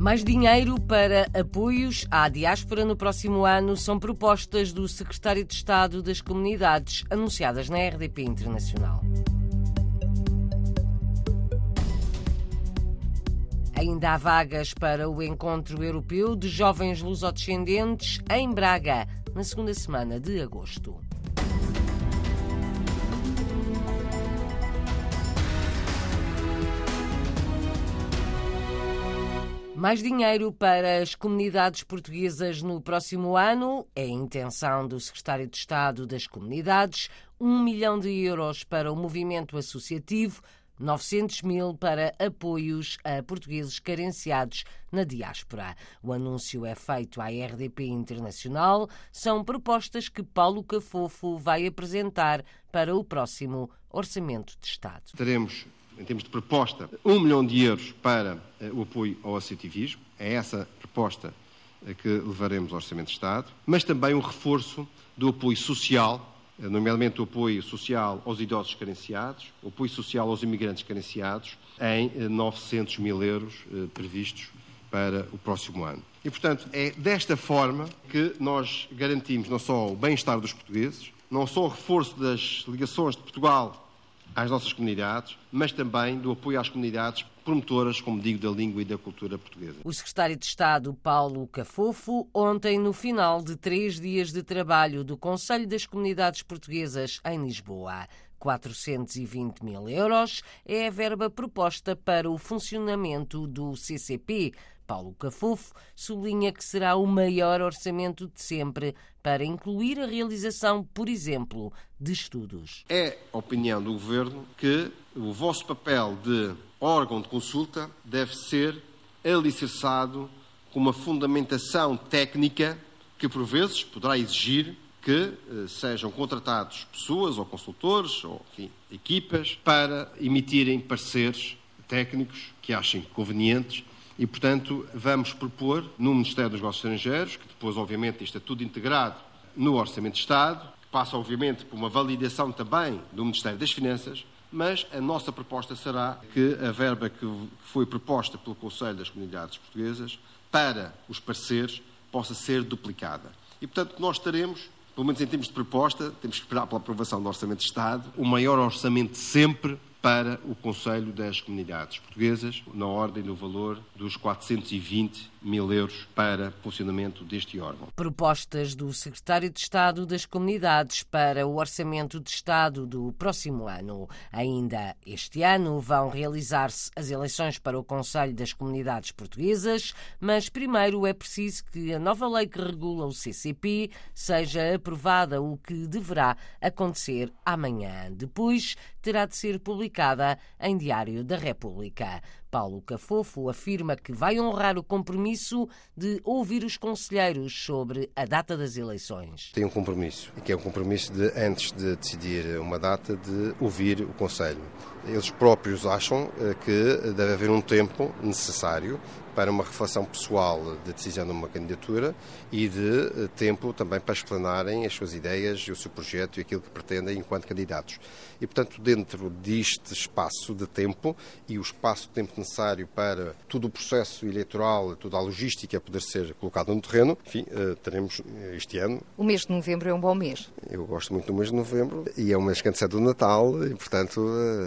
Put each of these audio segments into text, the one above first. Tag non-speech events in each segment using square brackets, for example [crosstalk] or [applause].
Mais dinheiro para apoios à diáspora no próximo ano são propostas do Secretário de Estado das Comunidades, anunciadas na RDP Internacional. Ainda há vagas para o Encontro Europeu de Jovens Lusodescendentes em Braga, na segunda semana de agosto. Mais dinheiro para as comunidades portuguesas no próximo ano é a intenção do Secretário de Estado das Comunidades. Um milhão de euros para o movimento associativo, 900 mil para apoios a portugueses carenciados na diáspora. O anúncio é feito à RDP Internacional. São propostas que Paulo Cafofo vai apresentar para o próximo Orçamento de Estado. Teremos em termos de proposta, um milhão de euros para uh, o apoio ao associativismo. É essa proposta uh, que levaremos ao Orçamento de Estado. Mas também um reforço do apoio social, uh, nomeadamente o apoio social aos idosos carenciados, o apoio social aos imigrantes carenciados, em 900 mil euros previstos para o próximo ano. E, portanto, é desta forma que nós garantimos não só o bem-estar dos portugueses, não só o reforço das ligações de Portugal às nossas comunidades, mas também do apoio às comunidades promotoras, como digo, da língua e da cultura portuguesa. O secretário de Estado, Paulo Cafofo, ontem, no final de três dias de trabalho do Conselho das Comunidades Portuguesas em Lisboa. 420 mil euros é a verba proposta para o funcionamento do CCP, Paulo Cafufo sublinha que será o maior orçamento de sempre para incluir a realização, por exemplo, de estudos. É opinião do Governo que o vosso papel de órgão de consulta deve ser alicerçado com uma fundamentação técnica que, por vezes, poderá exigir que eh, sejam contratados pessoas ou consultores ou enfim, equipas para emitirem pareceres técnicos que achem convenientes e, portanto, vamos propor no Ministério dos Negócios Estrangeiros, que depois, obviamente, isto é tudo integrado no Orçamento de Estado, que passa, obviamente, por uma validação também do Ministério das Finanças, mas a nossa proposta será que a verba que foi proposta pelo Conselho das Comunidades Portuguesas para os parceiros possa ser duplicada. E, portanto, nós teremos, pelo menos em termos de proposta, temos que esperar pela aprovação do Orçamento de Estado, o maior orçamento sempre para o Conselho das Comunidades Portuguesas, na ordem do valor dos 420 mil euros para funcionamento deste órgão. Propostas do Secretário de Estado das Comunidades para o Orçamento de Estado do próximo ano. Ainda este ano vão realizar-se as eleições para o Conselho das Comunidades Portuguesas, mas primeiro é preciso que a nova lei que regula o CCP seja aprovada, o que deverá acontecer amanhã. Depois terá de ser publicada em Diário da República. Paulo Cafofo afirma que vai honrar o compromisso de ouvir os conselheiros sobre a data das eleições. Tem um compromisso, que é um compromisso de, antes de decidir uma data, de ouvir o Conselho. Eles próprios acham eh, que deve haver um tempo necessário para uma reflexão pessoal de decisão de uma candidatura e de eh, tempo também para explanarem as suas ideias o seu projeto e aquilo que pretendem enquanto candidatos. E, portanto, dentro deste espaço de tempo e o espaço de tempo necessário para todo o processo eleitoral, toda a logística poder ser colocada no terreno, enfim, eh, teremos este ano. O mês de novembro é um bom mês. Eu gosto muito do mês de novembro e é um mês que antecede o Natal e, portanto,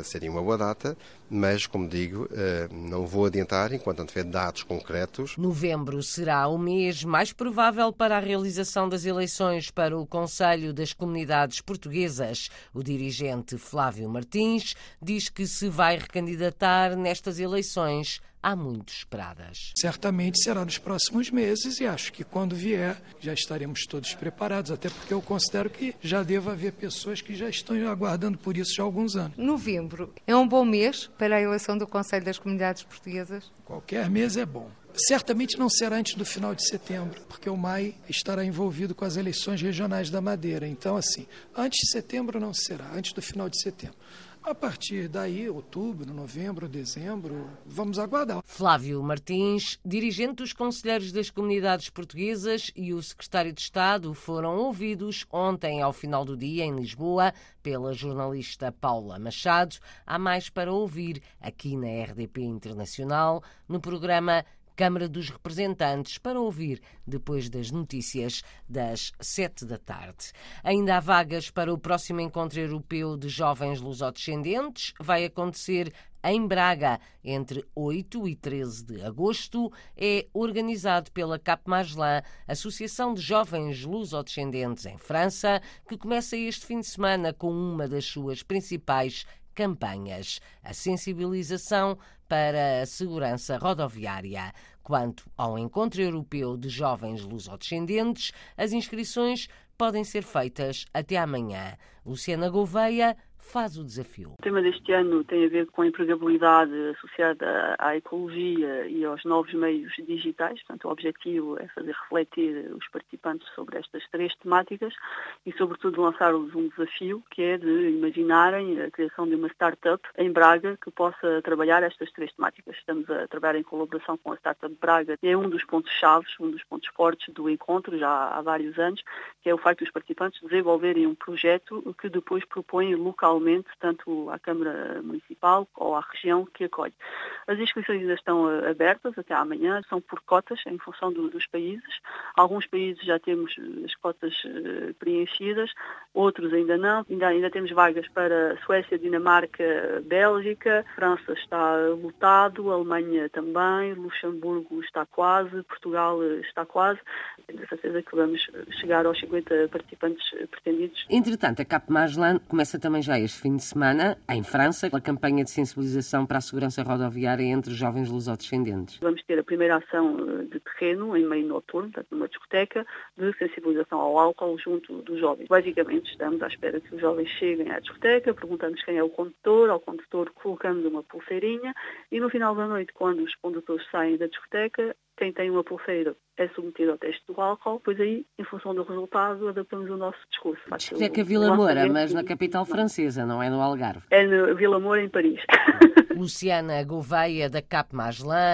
seria uma boa data, mas, como digo, não vou adiantar enquanto não tiver dados concretos. Novembro será o mês mais provável para a realização das eleições para o Conselho das Comunidades Portuguesas. O dirigente Flávio Martins diz que se vai recandidatar nestas eleições há muito esperadas. Certamente será nos próximos meses e acho que quando vier já estaremos todos preparados, até porque eu considero que já deva haver pessoas que já estão aguardando por isso já há alguns anos. Novembro é um bom mês para a eleição do Conselho das Comunidades Portuguesas? Qualquer mês é bom. Certamente não será antes do final de setembro, porque o MAI estará envolvido com as eleições regionais da Madeira. Então, assim, antes de setembro não será, antes do final de setembro. A partir daí, outubro, novembro, dezembro, vamos aguardar. Flávio Martins, dirigente dos Conselheiros das Comunidades Portuguesas e o Secretário de Estado foram ouvidos ontem, ao final do dia, em Lisboa, pela jornalista Paula Machado. Há mais para ouvir aqui na RDP Internacional, no programa Câmara dos Representantes, para ouvir depois das notícias das sete da tarde. Ainda há vagas para o próximo encontro europeu de jovens lusodescendentes. Vai acontecer em Braga, entre 8 e 13 de agosto, é organizado pela Cap Magellan, Associação de Jovens Lusodescendentes em França, que começa este fim de semana com uma das suas principais campanhas, a sensibilização para a segurança rodoviária. Quanto ao Encontro Europeu de Jovens Lusodescendentes, as inscrições podem ser feitas até amanhã. Luciana Gouveia, faz o desafio. O tema deste ano tem a ver com a empregabilidade associada à ecologia e aos novos meios digitais. Portanto, o objetivo é fazer refletir os participantes sobre estas três temáticas e, sobretudo, lançar-lhes um desafio que é de imaginarem a criação de uma startup em Braga que possa trabalhar estas três temáticas. Estamos a trabalhar em colaboração com a Startup Braga é um dos pontos chaves, um dos pontos fortes do encontro já há vários anos, que é o facto dos participantes desenvolverem um projeto que depois propõem local localmente, tanto à Câmara Municipal ou à região que acolhe. As inscrições ainda estão eh, abertas até amanhã, são por cotas em função do, dos países. Alguns países já temos eh, as cotas uh, preenchidas, outros ainda não. Ainda, ainda temos vagas para Suécia, Dinamarca, Bélgica, França está lotado, Alemanha também, Luxemburgo está quase, Portugal está quase. Tenho certeza que vamos chegar aos 50 participantes pretendidos. Entretanto, a CAP Magellan começa também já este fim de semana, em França, a campanha de sensibilização para a segurança rodoviária entre jovens lusodescendentes. Vamos ter a primeira ação eh, de terreno, em meio noturno, numa discoteca, de sensibilização ao álcool junto dos jovens. Basicamente, estamos à espera que os jovens cheguem à discoteca, perguntamos quem é o condutor, ao condutor colocamos uma pulseirinha e no final da noite, quando os condutores saem da discoteca, quem tem uma pulseira é submetido ao teste do álcool, pois aí, em função do resultado, adaptamos o nosso discurso. Discoteca Vila Moura, mas na capital francesa, não é no Algarve. É no Vila Moura, em Paris. [laughs] Luciana Gouveia, da Cap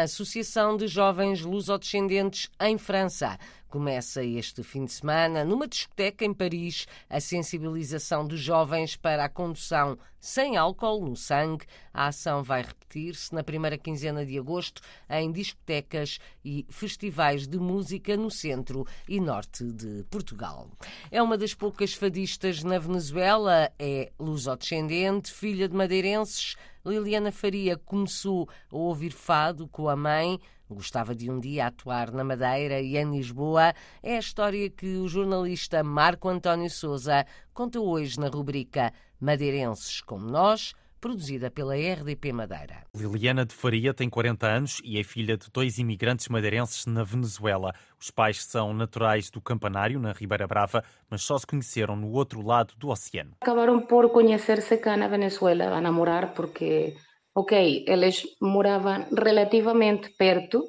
Associação de Jovens Lusodescendentes em França. Começa este fim de semana, numa discoteca em Paris, a sensibilização dos jovens para a condução sem álcool no sangue. A ação vai repetir-se na primeira quinzena de agosto em discotecas e festivais de música no centro e norte de Portugal. É uma das poucas fadistas na Venezuela, é lusodescendente, filha de madeirenses. Liliana Faria começou a ouvir fado com a mãe Gostava de um dia atuar na Madeira e em Lisboa. É a história que o jornalista Marco António Souza conta hoje na rubrica Madeirenses como Nós, produzida pela RDP Madeira. Liliana de Faria tem 40 anos e é filha de dois imigrantes madeirenses na Venezuela. Os pais são naturais do Campanário, na Ribeira Brava, mas só se conheceram no outro lado do oceano. Acabaram por conhecer-se cá na Venezuela, a namorar, porque ok, eles moravam relativamente perto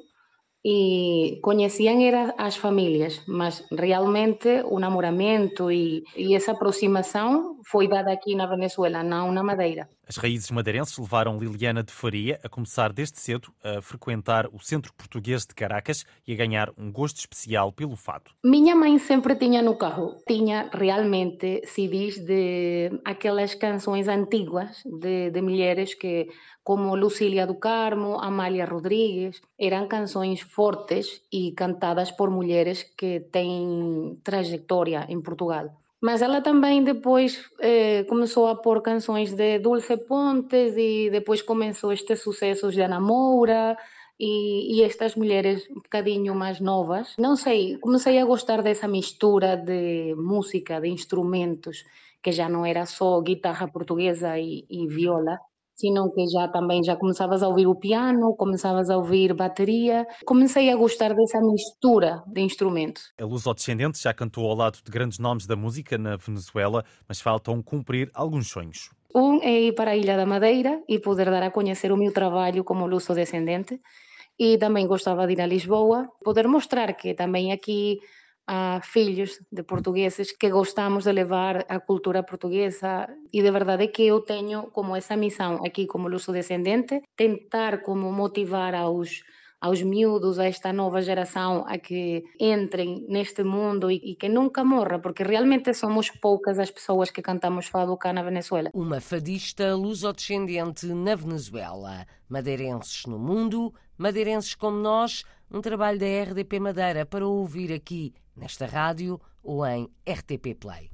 e conheciam era as famílias, mas realmente o namoramento e, e, essa aproximação foi dada aqui na Venezuela, não na Madeira. As raízes madeirenses levaram Liliana de Faria a começar desde cedo a frequentar o Centro Português de Caracas e a ganhar um gosto especial pelo fado. Minha mãe sempre tinha no carro, tinha realmente CDs de aquelas canções antigas de, de mulheres que como Lucília do Carmo, Amália Rodrigues, eram canções fortes e cantadas por mulheres que têm trajetória em Portugal. Mas ela também depois eh, começou a pôr canções de Dulce Pontes e depois começou estes sucessos de Ana Moura e, e, estas mulheres um bocadinho mais novas. Não sei, comecei a gostar dessa mistura de música, de instrumentos, que já não era só guitarra portuguesa e, e viola, senão que já também já começavas a ouvir o piano, começavas a ouvir bateria. Comecei a gostar dessa mistura de instrumentos. A Luz ao Descendente já cantou ao lado de grandes nomes da música na Venezuela, mas faltam cumprir alguns sonhos. Um é ir para a Ilha da Madeira e poder dar a conhecer o meu trabalho como luso descendente. E também gostava de ir a Lisboa, poder mostrar que também aqui a filhos de portugueses que gostamos de levar a cultura portuguesa. E de verdade que eu tenho como essa missão aqui como luso descendente tentar como motivar aos aos miúdos, a esta nova geração, a que entrem neste mundo e, e que nunca morra, porque realmente somos poucas as pessoas que cantamos fado cá na Venezuela. Uma fadista lusodescendente na Venezuela. Madeirenses no mundo, madeirenses como nós, um trabalho da RDP Madeira para ouvir aqui nesta rádio ou em RTP Play.